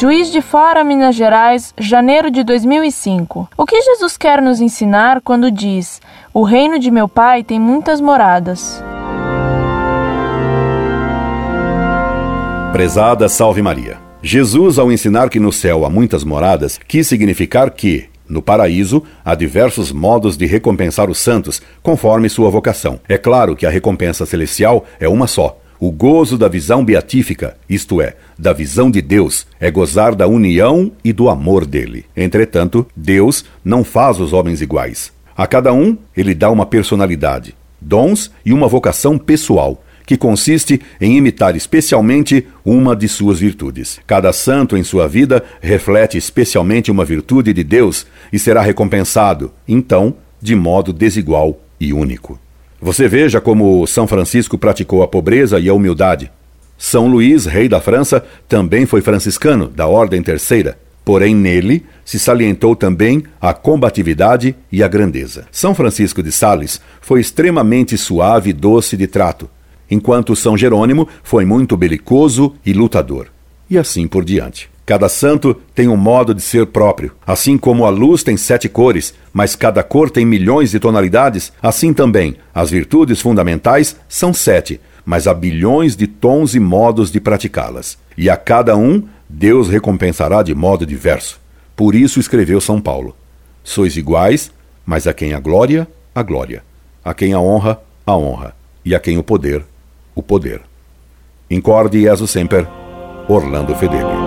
Juiz de Fora, Minas Gerais, janeiro de 2005. O que Jesus quer nos ensinar quando diz: O reino de meu Pai tem muitas moradas? Prezada Salve Maria. Jesus, ao ensinar que no céu há muitas moradas, quis significar que, no paraíso, há diversos modos de recompensar os santos, conforme sua vocação. É claro que a recompensa celestial é uma só. O gozo da visão beatífica, isto é, da visão de Deus, é gozar da união e do amor dele. Entretanto, Deus não faz os homens iguais. A cada um, ele dá uma personalidade, dons e uma vocação pessoal que consiste em imitar especialmente uma de suas virtudes. Cada santo em sua vida reflete especialmente uma virtude de Deus e será recompensado, então, de modo desigual e único. Você veja como São Francisco praticou a pobreza e a humildade. São Luís, rei da França, também foi franciscano, da Ordem Terceira. Porém, nele se salientou também a combatividade e a grandeza. São Francisco de Sales foi extremamente suave e doce de trato, enquanto São Jerônimo foi muito belicoso e lutador. E assim por diante. Cada santo tem um modo de ser próprio. Assim como a luz tem sete cores, mas cada cor tem milhões de tonalidades, assim também as virtudes fundamentais são sete, mas há bilhões de tons e modos de praticá-las. E a cada um Deus recompensará de modo diverso. Por isso escreveu São Paulo: Sois iguais, mas a quem a glória, a glória, a quem a honra, a honra, e a quem o poder, o poder. Incorde Jesus Semper, Orlando Fedeli.